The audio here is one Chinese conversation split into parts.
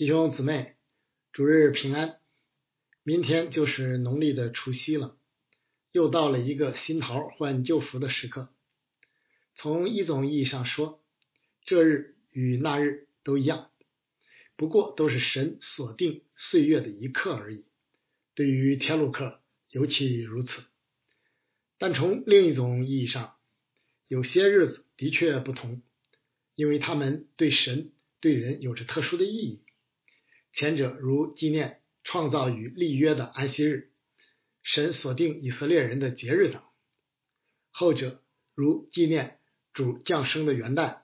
弟兄姊妹，主日平安！明天就是农历的除夕了，又到了一个新桃换旧符的时刻。从一种意义上说，这日与那日都一样，不过都是神锁定岁月的一刻而已。对于天路客尤其如此。但从另一种意义上，有些日子的确不同，因为他们对神、对人有着特殊的意义。前者如纪念创造与立约的安息日，神锁定以色列人的节日等；后者如纪念主降生的元旦，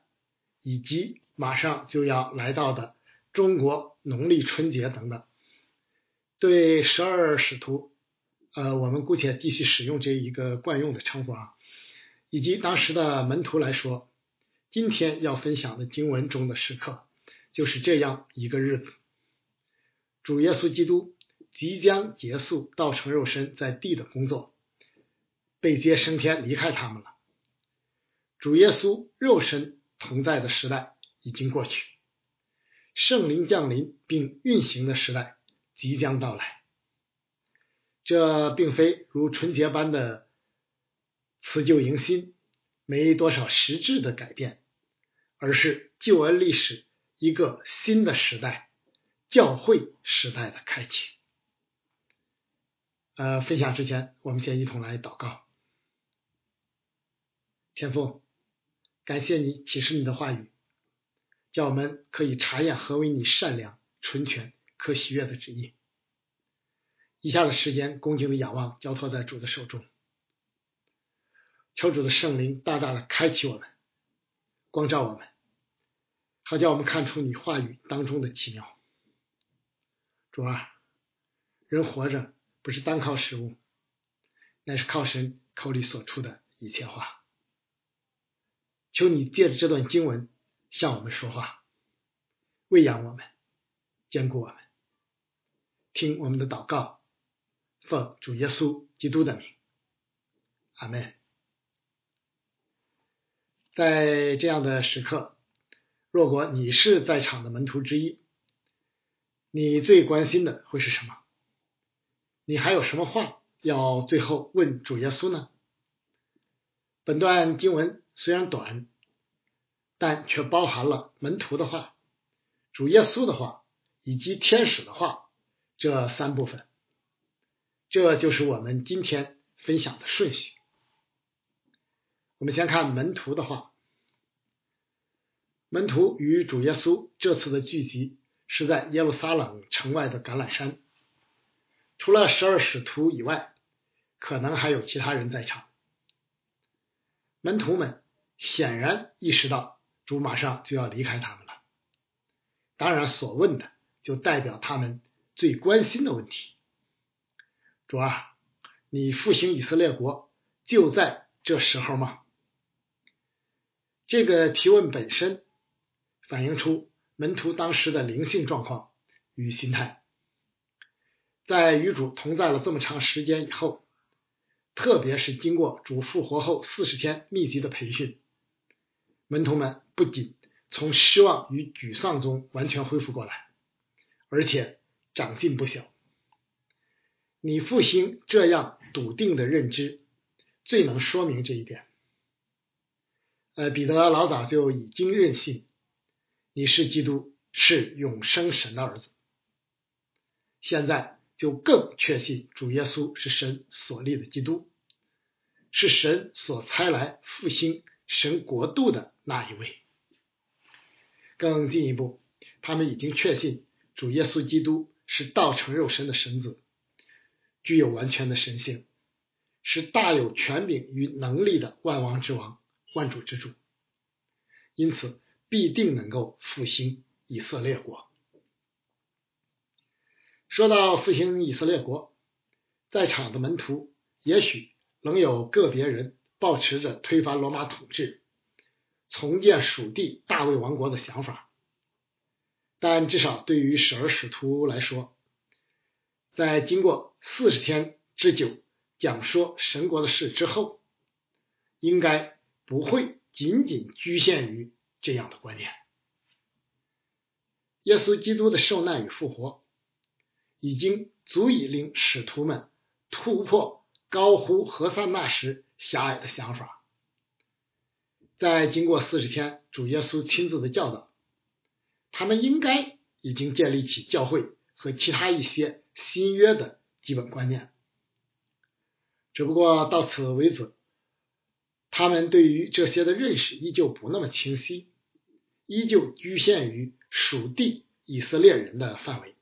以及马上就要来到的中国农历春节等等。对十二使徒，呃，我们姑且继续使用这一个惯用的称呼啊。以及当时的门徒来说，今天要分享的经文中的时刻，就是这样一个日子：主耶稣基督即将结束道成肉身在地的工作，被接升天离开他们了。主耶稣肉身同在的时代已经过去，圣灵降临并运行的时代即将到来。这并非如春节般的。辞旧迎新，没多少实质的改变，而是救恩历史一个新的时代——教会时代的开启。呃，分享之前，我们先一同来祷告。天父，感谢你启示你的话语，叫我们可以查验何为你善良、纯全、可喜悦的旨意。以下的时间，恭敬的仰望，交托在主的手中。求主的圣灵大大的开启我们，光照我们，好叫我们看出你话语当中的奇妙。主啊，人活着不是单靠食物，乃是靠神口里所出的一切话。求你借着这段经文向我们说话，喂养我们，坚固我们。听我们的祷告，奉主耶稣基督的名，阿门。在这样的时刻，若果你是在场的门徒之一，你最关心的会是什么？你还有什么话要最后问主耶稣呢？本段经文虽然短，但却包含了门徒的话、主耶稣的话以及天使的话这三部分。这就是我们今天分享的顺序。我们先看门徒的话。门徒与主耶稣这次的聚集是在耶路撒冷城外的橄榄山。除了十二使徒以外，可能还有其他人在场。门徒们显然意识到主马上就要离开他们了。当然，所问的就代表他们最关心的问题：主啊，你复兴以色列国就在这时候吗？这个提问本身反映出门徒当时的灵性状况与心态。在与主同在了这么长时间以后，特别是经过主复活后四十天密集的培训，门徒们不仅从失望与沮丧中完全恢复过来，而且长进不小。你复兴这样笃定的认知，最能说明这一点。呃，彼得老早就已经任性你是基督，是永生神的儿子。现在就更确信主耶稣是神所立的基督，是神所差来复兴神国度的那一位。更进一步，他们已经确信主耶稣基督是道成肉身的神子，具有完全的神性，是大有权柄与能力的万王之王。万主之主，因此必定能够复兴以色列国。说到复兴以色列国，在场的门徒也许仍有个别人抱持着推翻罗马统治、重建属地大卫王国的想法，但至少对于十二使徒来说，在经过四十天之久讲说神国的事之后，应该。不会仅仅局限于这样的观念。耶稣基督的受难与复活，已经足以令使徒们突破高呼何塞那时狭隘的想法。在经过四十天主耶稣亲自的教导，他们应该已经建立起教会和其他一些新约的基本观念。只不过到此为止，他们对于这些的认识依旧不那么清晰，依旧局限于属地以色列人的范围，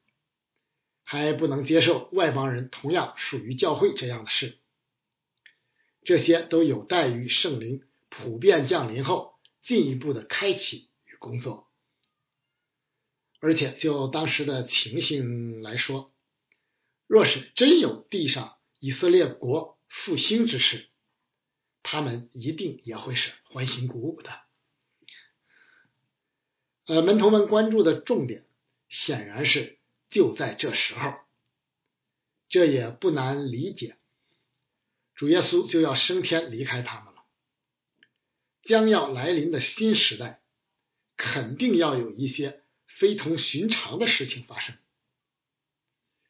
还不能接受外邦人同样属于教会这样的事。这些都有待于圣灵普遍降临后进一步的开启与工作。而且就当时的情形来说，若是真有地上以色列国，复兴之事，他们一定也会是欢欣鼓舞的。呃，门徒们关注的重点显然是就在这时候，这也不难理解。主耶稣就要升天离开他们了，将要来临的新时代，肯定要有一些非同寻常的事情发生。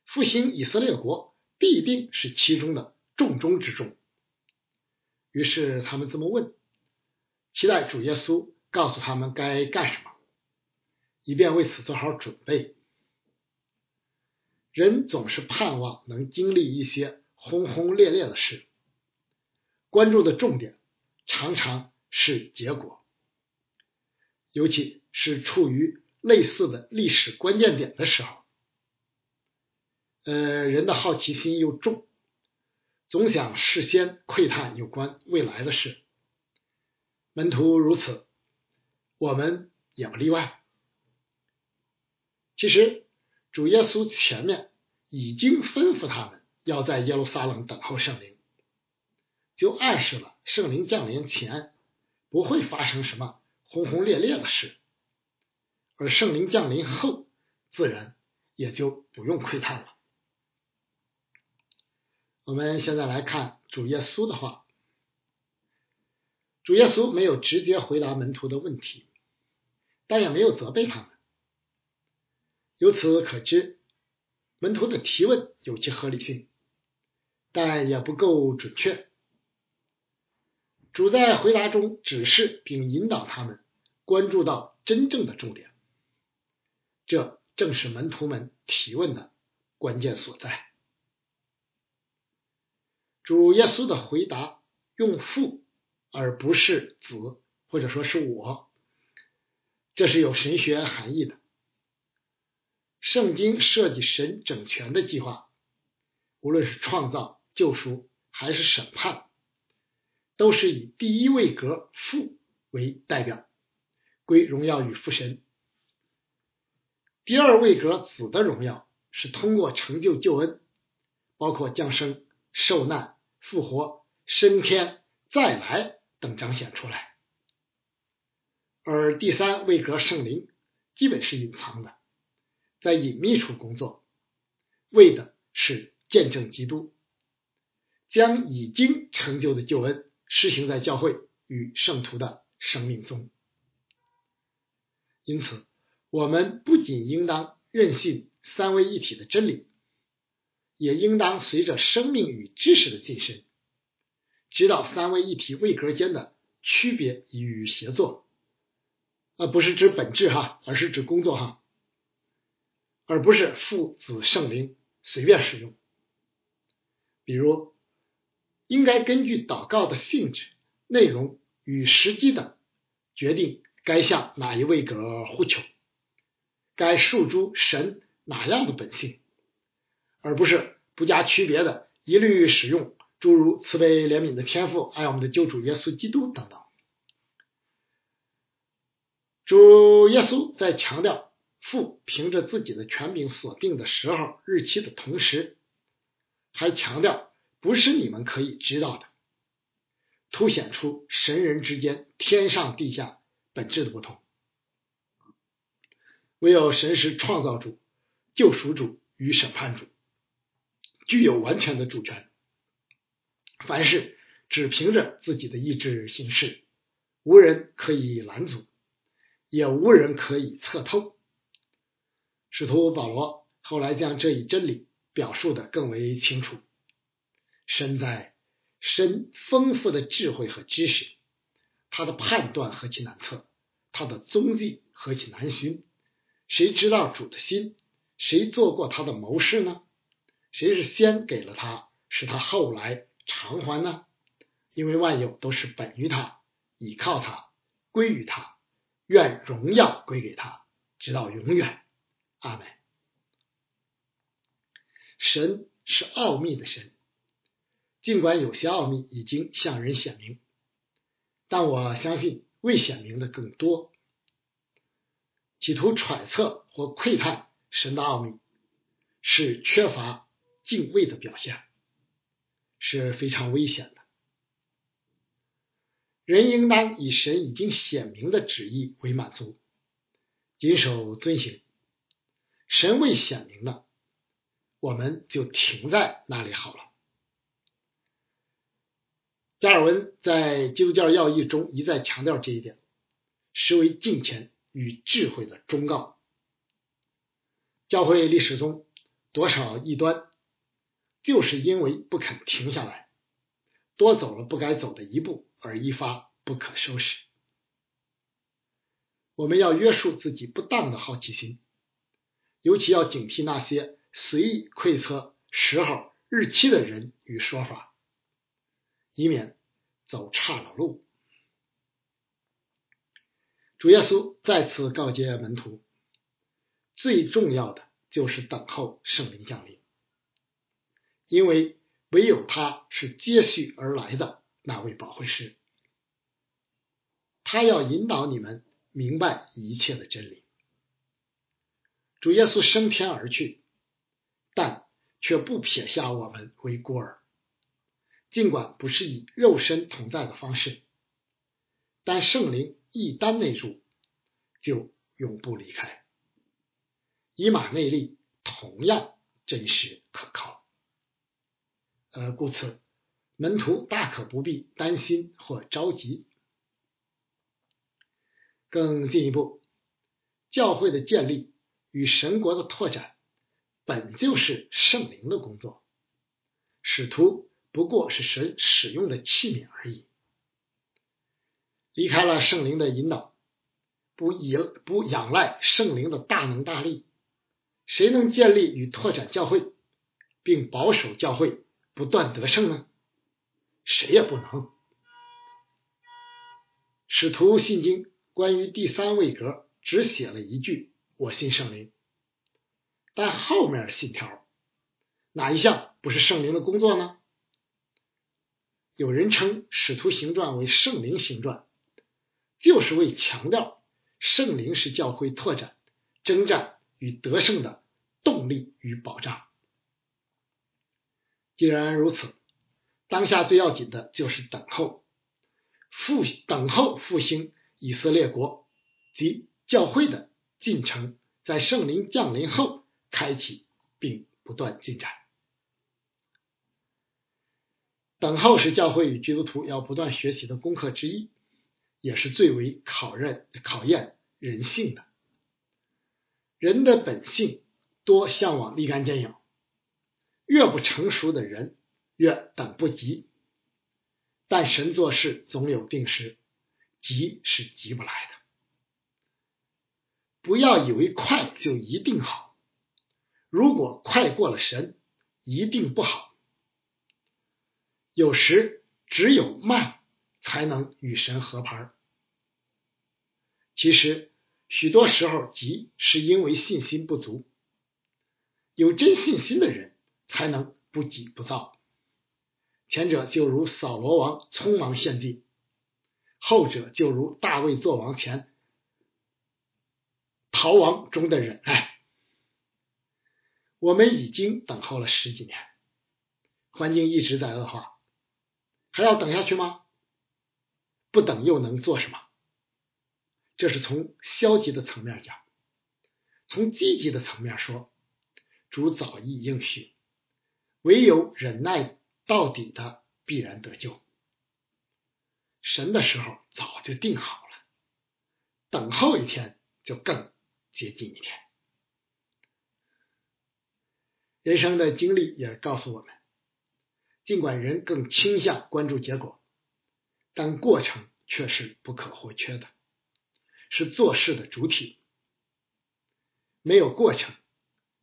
复兴以色列国必定是其中的。重中之重。于是他们这么问，期待主耶稣告诉他们该干什么，以便为此做好准备。人总是盼望能经历一些轰轰烈烈的事，关注的重点常常是结果，尤其是处于类似的历史关键点的时候，呃，人的好奇心又重。总想事先窥探有关未来的事，门徒如此，我们也不例外。其实，主耶稣前面已经吩咐他们要在耶路撒冷等候圣灵，就暗示了圣灵降临前不会发生什么轰轰烈烈的事，而圣灵降临后，自然也就不用窥探了。我们现在来看主耶稣的话。主耶稣没有直接回答门徒的问题，但也没有责备他们。由此可知，门徒的提问有其合理性，但也不够准确。主在回答中指示并引导他们关注到真正的重点，这正是门徒们提问的关键所在。主耶稣的回答用父而不是子，或者说是我，这是有神学含义的。圣经设计神整全的计划，无论是创造、救赎还是审判，都是以第一位格父为代表，归荣耀与父神；第二位格子的荣耀是通过成就救恩，包括降生、受难。复活、升天、再来等彰显出来，而第三位格圣灵基本是隐藏的，在隐秘处工作，为的是见证基督，将已经成就的救恩施行在教会与圣徒的生命中。因此，我们不仅应当认信三位一体的真理。也应当随着生命与知识的晋升，知道三位一体位格间的区别与协作，啊，不是指本质哈，而是指工作哈，而不是父子圣灵随便使用。比如，应该根据祷告的性质、内容与时机等，决定该向哪一位格呼求，该诉诸神哪样的本性。而不是不加区别的一律使用诸如慈悲怜悯的天赋、爱我们的救主耶稣基督等等。主耶稣在强调父凭着自己的权柄所定的时候日期的同时，还强调不是你们可以知道的，凸显出神人之间天上地下本质的不同。唯有神是创造主、救赎主与审判主。具有完全的主权，凡事只凭着自己的意志行事，无人可以拦阻，也无人可以测透。使徒保罗后来将这一真理表述的更为清楚：身在深丰富的智慧和知识，他的判断何其难测，他的踪迹何其难寻。谁知道主的心？谁做过他的谋士呢？谁是先给了他，使他后来偿还呢？因为万有都是本于他，倚靠他，归于他，愿荣耀归给他，直到永远。阿门。神是奥秘的神，尽管有些奥秘已经向人显明，但我相信未显明的更多。企图揣测或窥探神的奥秘，是缺乏敬畏的表现，是非常危险的。人应当以神已经显明的旨意为满足，谨守遵行。神未显明了，我们就停在那里好了。加尔文在《基督教要义》中一再强调这一点，实为敬虔。与智慧的忠告。教会历史中多少异端，就是因为不肯停下来，多走了不该走的一步，而一发不可收拾。我们要约束自己不当的好奇心，尤其要警惕那些随意窥测时候、日期的人与说法，以免走岔了路。主耶稣再次告诫门徒，最重要的就是等候圣灵降临，因为唯有他是接续而来的那位保惠师，他要引导你们明白一切的真理。主耶稣升天而去，但却不撇下我们为孤儿，尽管不是以肉身同在的方式，但圣灵。一单内入，就永不离开。以马内利同样真实可靠，呃，故此门徒大可不必担心或着急。更进一步，教会的建立与神国的拓展，本就是圣灵的工作，使徒不过是神使用的器皿而已。离开了圣灵的引导，不依不仰赖圣灵的大能大力，谁能建立与拓展教会，并保守教会不断得胜呢？谁也不能。使徒信经关于第三位格只写了一句“我信圣灵”，但后面信条哪一项不是圣灵的工作呢？有人称《使徒行传》为圣灵行传。就是为强调圣灵是教会拓展、征战与得胜的动力与保障。既然如此，当下最要紧的就是等候复等候复兴以色列国及教会的进程，在圣灵降临后开启并不断进展。等候是教会与基督徒要不断学习的功课之一。也是最为考验考验人性的。人的本性多向往立竿见影，越不成熟的人越等不及。但神做事总有定时，急是急不来的。不要以为快就一定好，如果快过了神，一定不好。有时只有慢才能与神合拍。其实，许多时候急是因为信心不足。有真信心的人才能不急不躁。前者就如扫罗王匆忙献祭，后者就如大卫做王前逃亡中的忍耐。我们已经等候了十几年，环境一直在恶化，还要等下去吗？不等又能做什么？这是从消极的层面讲，从积极的层面说，主早已应许，唯有忍耐到底的必然得救。神的时候早就定好了，等候一天就更接近一天。人生的经历也告诉我们，尽管人更倾向关注结果，但过程却是不可或缺的，是做事的主体。没有过程，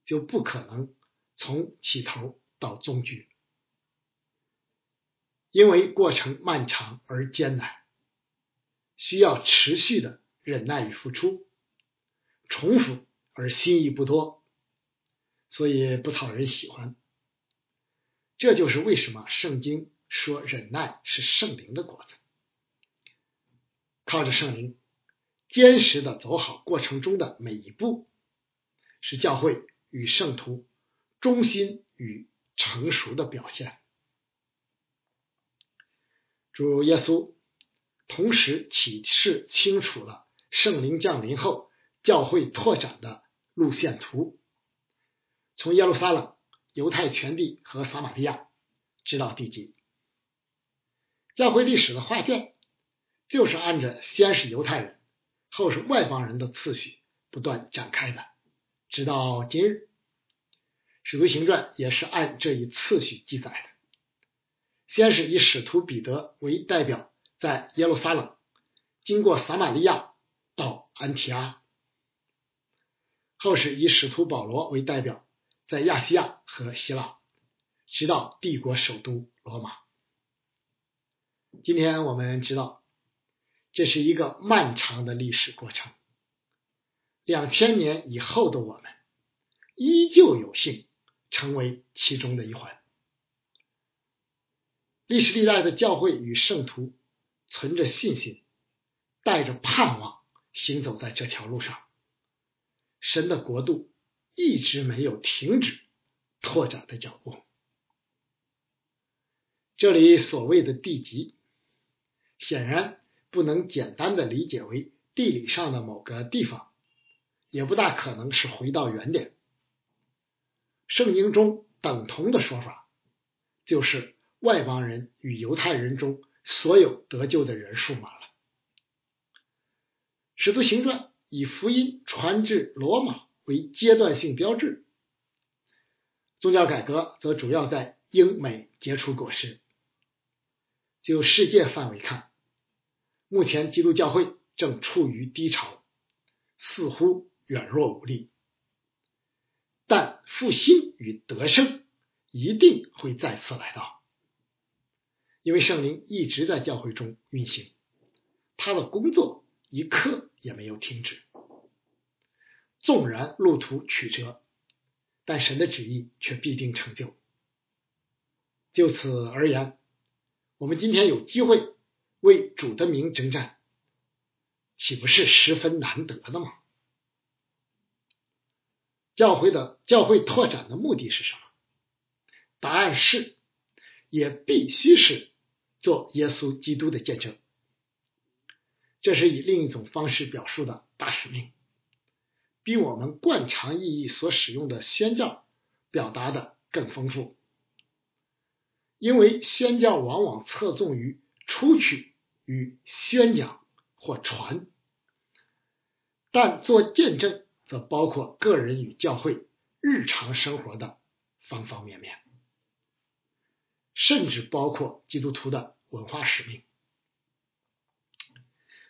就不可能从起头到终局，因为过程漫长而艰难，需要持续的忍耐与付出，重复而心意不多，所以不讨人喜欢。这就是为什么圣经说忍耐是圣灵的果子，靠着圣灵，坚实的走好过程中的每一步。是教会与圣徒忠心与成熟的表现。主耶稣同时启示清楚了圣灵降临后教会拓展的路线图，从耶路撒冷、犹太全地和撒玛利亚直到地极。教会历史的画卷就是按着先是犹太人，后是外邦人的次序不断展开的。直到今日，《使徒行传》也是按这一次序记载的。先是以使徒彼得为代表，在耶路撒冷经过撒玛利亚到安提阿；后是以使徒保罗为代表，在亚细亚和希腊，直到帝国首都罗马。今天我们知道，这是一个漫长的历史过程。两千年以后的我们，依旧有幸成为其中的一环。历史历代的教会与圣徒存着信心，带着盼望行走在这条路上。神的国度一直没有停止拓展的脚步。这里所谓的地级，显然不能简单的理解为地理上的某个地方。也不大可能是回到原点。圣经中等同的说法，就是外邦人与犹太人中所有得救的人数满了。使徒行传以福音传至罗马为阶段性标志，宗教改革则主要在英美结出果实。就世界范围看，目前基督教会正处于低潮，似乎。软弱无力，但复兴与得胜一定会再次来到，因为圣灵一直在教会中运行，他的工作一刻也没有停止。纵然路途曲折，但神的旨意却必定成就。就此而言，我们今天有机会为主的名征战，岂不是十分难得的吗？教会的教会拓展的目的是什么？答案是，也必须是做耶稣基督的见证。这是以另一种方式表述的大使命，比我们惯常意义所使用的宣教表达的更丰富。因为宣教往往侧重于出去与宣讲或传，但做见证。则包括个人与教会日常生活的方方面面，甚至包括基督徒的文化使命。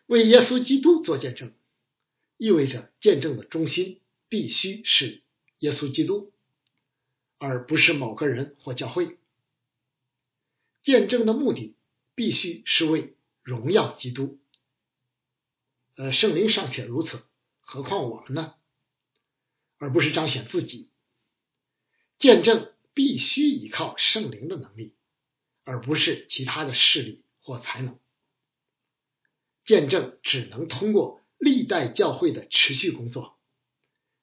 为耶稣基督做见证，意味着见证的中心必须是耶稣基督，而不是某个人或教会。见证的目的必须是为荣耀基督。呃，圣灵尚且如此，何况我们呢？而不是彰显自己，见证必须依靠圣灵的能力，而不是其他的势力或才能。见证只能通过历代教会的持续工作，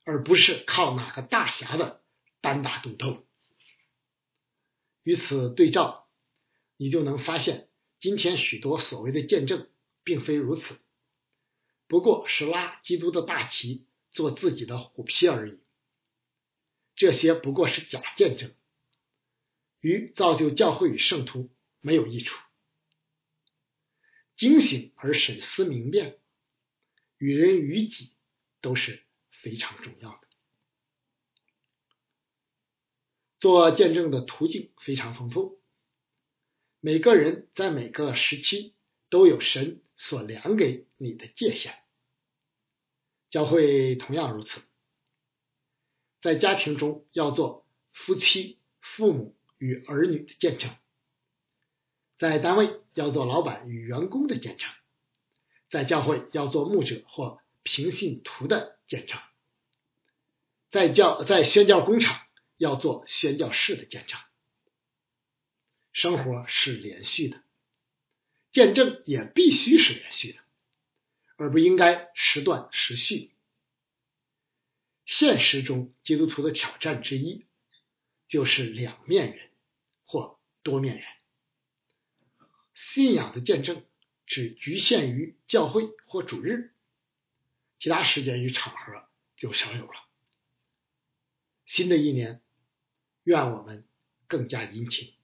而不是靠哪个大侠的单打独斗。与此对照，你就能发现，今天许多所谓的见证并非如此，不过是拉基督的大旗。做自己的虎皮而已，这些不过是假见证，与造就教会与圣徒没有益处。警醒而审思明辨，与人与己都是非常重要的。做见证的途径非常丰富，每个人在每个时期都有神所量给你的界限。教会同样如此，在家庭中要做夫妻、父母与儿女的见证，在单位要做老板与员工的见证，在教会要做牧者或平信徒的见证，在教在宣教工厂要做宣教士的见证。生活是连续的，见证也必须是连续的。而不应该时断时续。现实中，基督徒的挑战之一就是两面人或多面人。信仰的见证只局限于教会或主日，其他时间与场合就少有了。新的一年，愿我们更加殷勤，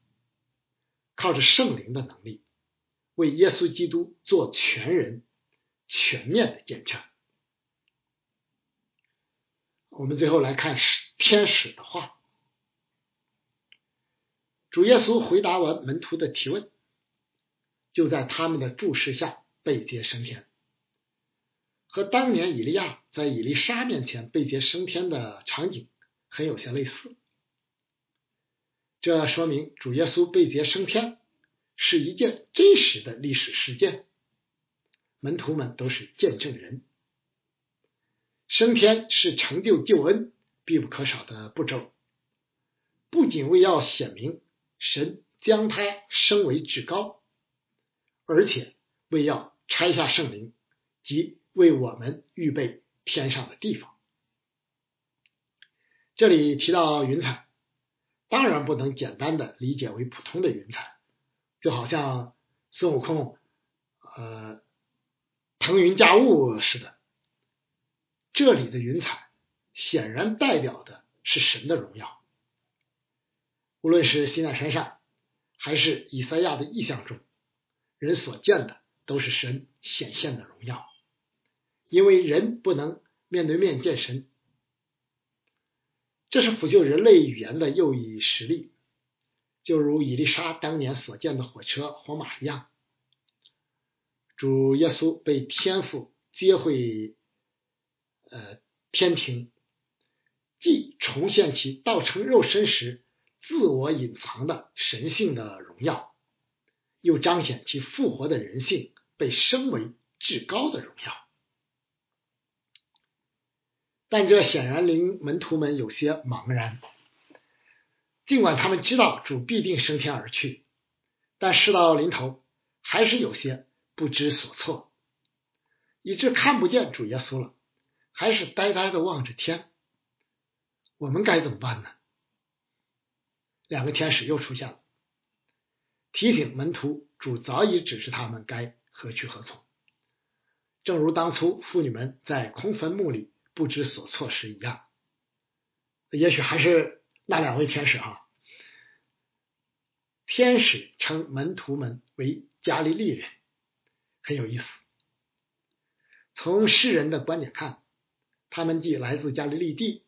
靠着圣灵的能力，为耶稣基督做全人。全面的见证。我们最后来看天使的话。主耶稣回答完门徒的提问，就在他们的注视下被接升天，和当年以利亚在以利沙面前被接升天的场景很有些类似。这说明主耶稣被接升天是一件真实的历史事件。门徒们都是见证人，升天是成就救恩必不可少的步骤，不仅为要显明神将他升为至高，而且为要拆下圣灵即为我们预备天上的地方。这里提到云彩，当然不能简单的理解为普通的云彩，就好像孙悟空，呃。腾云驾雾似的，这里的云彩显然代表的是神的荣耀。无论是西奈山上，还是以赛亚的意象中，人所见的都是神显现的荣耀。因为人不能面对面见神，这是辅救人类语言的又一实例，就如伊丽莎当年所见的火车、火马一样。主耶稣被天父接回，呃，天庭，既重现其道成肉身时自我隐藏的神性的荣耀，又彰显其复活的人性被升为至高的荣耀。但这显然令门徒们有些茫然，尽管他们知道主必定升天而去，但事到临头，还是有些。不知所措，以致看不见主耶稣了，还是呆呆的望着天。我们该怎么办呢？两个天使又出现了，提醒门徒，主早已指示他们该何去何从，正如当初妇女们在空坟墓里不知所措时一样。也许还是那两位天使哈。天使称门徒们为加利利人。很有意思。从世人的观点看，他们既来自加利利地，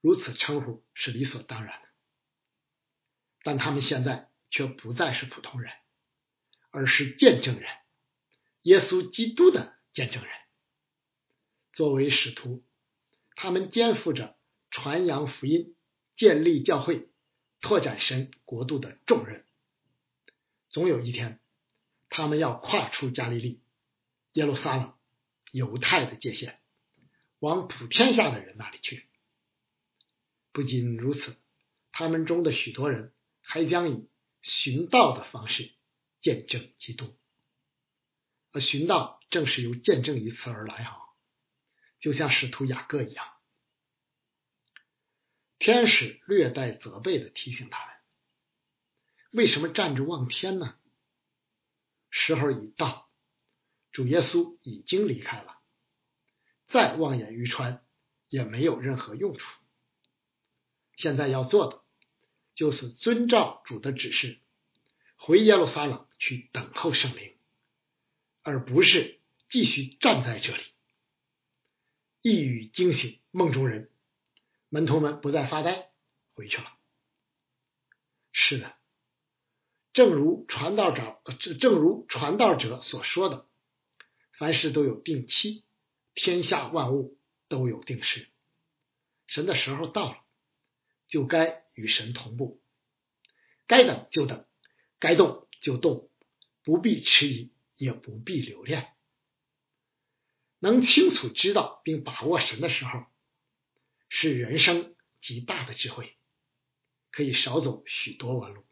如此称呼是理所当然的。但他们现在却不再是普通人，而是见证人，耶稣基督的见证人。作为使徒，他们肩负着传扬福音、建立教会、拓展神国度的重任。总有一天。他们要跨出加利利、耶路撒冷、犹太的界限，往普天下的人那里去。不仅如此，他们中的许多人还将以寻道的方式见证基督。而寻道正是由见证一词而来，哈，就像使徒雅各一样。天使略带责备的提醒他们：为什么站着望天呢？时候已到，主耶稣已经离开了，再望眼欲穿也没有任何用处。现在要做的就是遵照主的指示，回耶路撒冷去等候圣灵，而不是继续站在这里。一语惊醒梦中人，门徒们不再发呆，回去了。是的，正如传道者，正如传道者所说的，凡事都有定期，天下万物都有定时。神的时候到了，就该与神同步，该等就等，该动就动，不必迟疑，也不必留恋。能清楚知道并把握神的时候，是人生极大的智慧，可以少走许多弯路。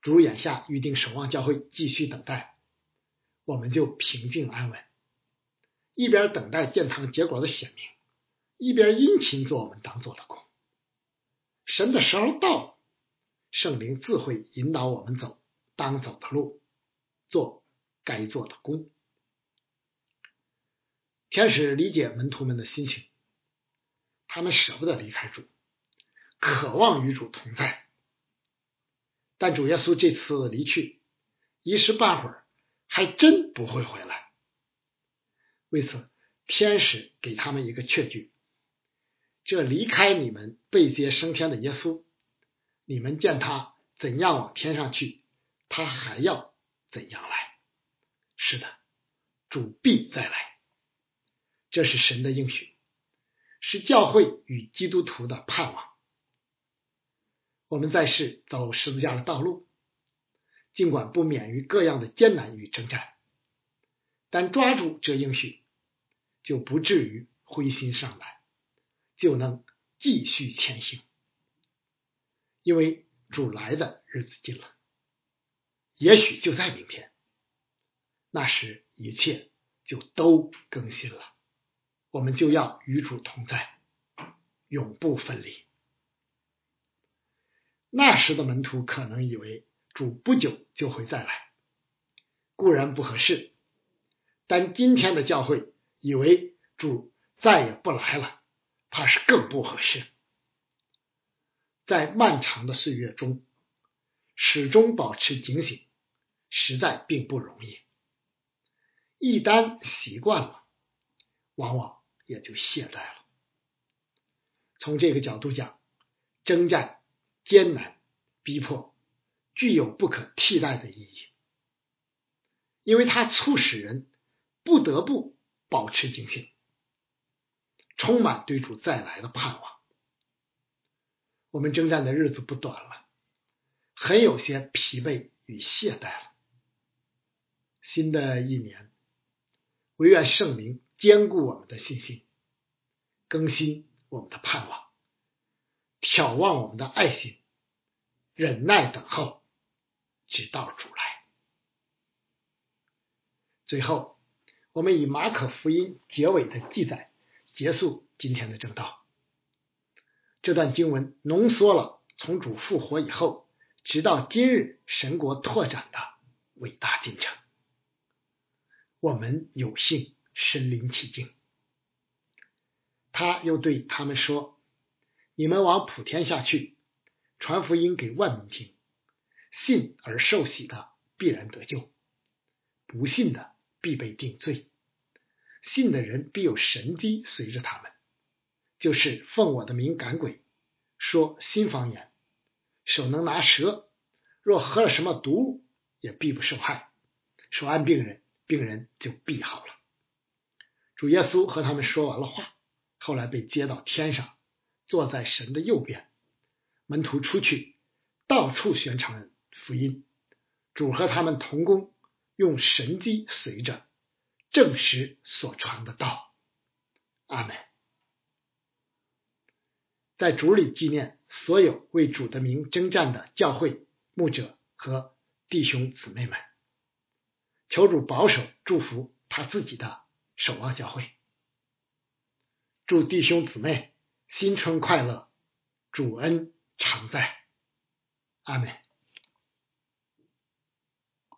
主眼下预定守望教会继续等待，我们就平静安稳，一边等待建堂结果的显明，一边殷勤做我们当做的工。神的时候到，圣灵自会引导我们走当走的路，做该做的工。天使理解门徒们的心情，他们舍不得离开主，渴望与主同在。但主耶稣这次离去，一时半会儿还真不会回来。为此，天使给他们一个确据：这离开你们被接升天的耶稣，你们见他怎样往天上去，他还要怎样来。是的，主必再来。这是神的应许，是教会与基督徒的盼望。我们在世走十字架的道路，尽管不免于各样的艰难与征战，但抓住这应许，就不至于灰心丧胆，就能继续前行。因为主来的日子近了，也许就在明天，那时一切就都更新了。我们就要与主同在，永不分离。那时的门徒可能以为主不久就会再来，固然不合适；但今天的教会以为主再也不来了，怕是更不合适。在漫长的岁月中，始终保持警醒，实在并不容易。一旦习惯了，往往。也就懈怠了。从这个角度讲，征战艰难、逼迫，具有不可替代的意义，因为它促使人不得不保持警醒，充满对主再来的盼望。我们征战的日子不短了，很有些疲惫与懈怠了。新的一年，唯愿圣灵。坚固我们的信心，更新我们的盼望，眺望我们的爱心，忍耐等候，直到主来。最后，我们以马可福音结尾的记载结束今天的正道。这段经文浓缩了从主复活以后，直到今日神国拓展的伟大进程。我们有幸。身临其境，他又对他们说：“你们往普天下去，传福音给万民听。信而受洗的必然得救，不信的必被定罪。信的人必有神机随着他们，就是奉我的名赶鬼，说新方言，手能拿蛇，若喝了什么毒物，也必不受害。手按病人，病人就必好了。”主耶稣和他们说完了话，后来被接到天上，坐在神的右边。门徒出去，到处宣传福音。主和他们同工，用神机随着，证实所传的道。阿门。在主里纪念所有为主的名征战的教会牧者和弟兄姊妹们，求主保守祝福他自己的。守望教会，祝弟兄姊妹新春快乐，主恩常在，阿门。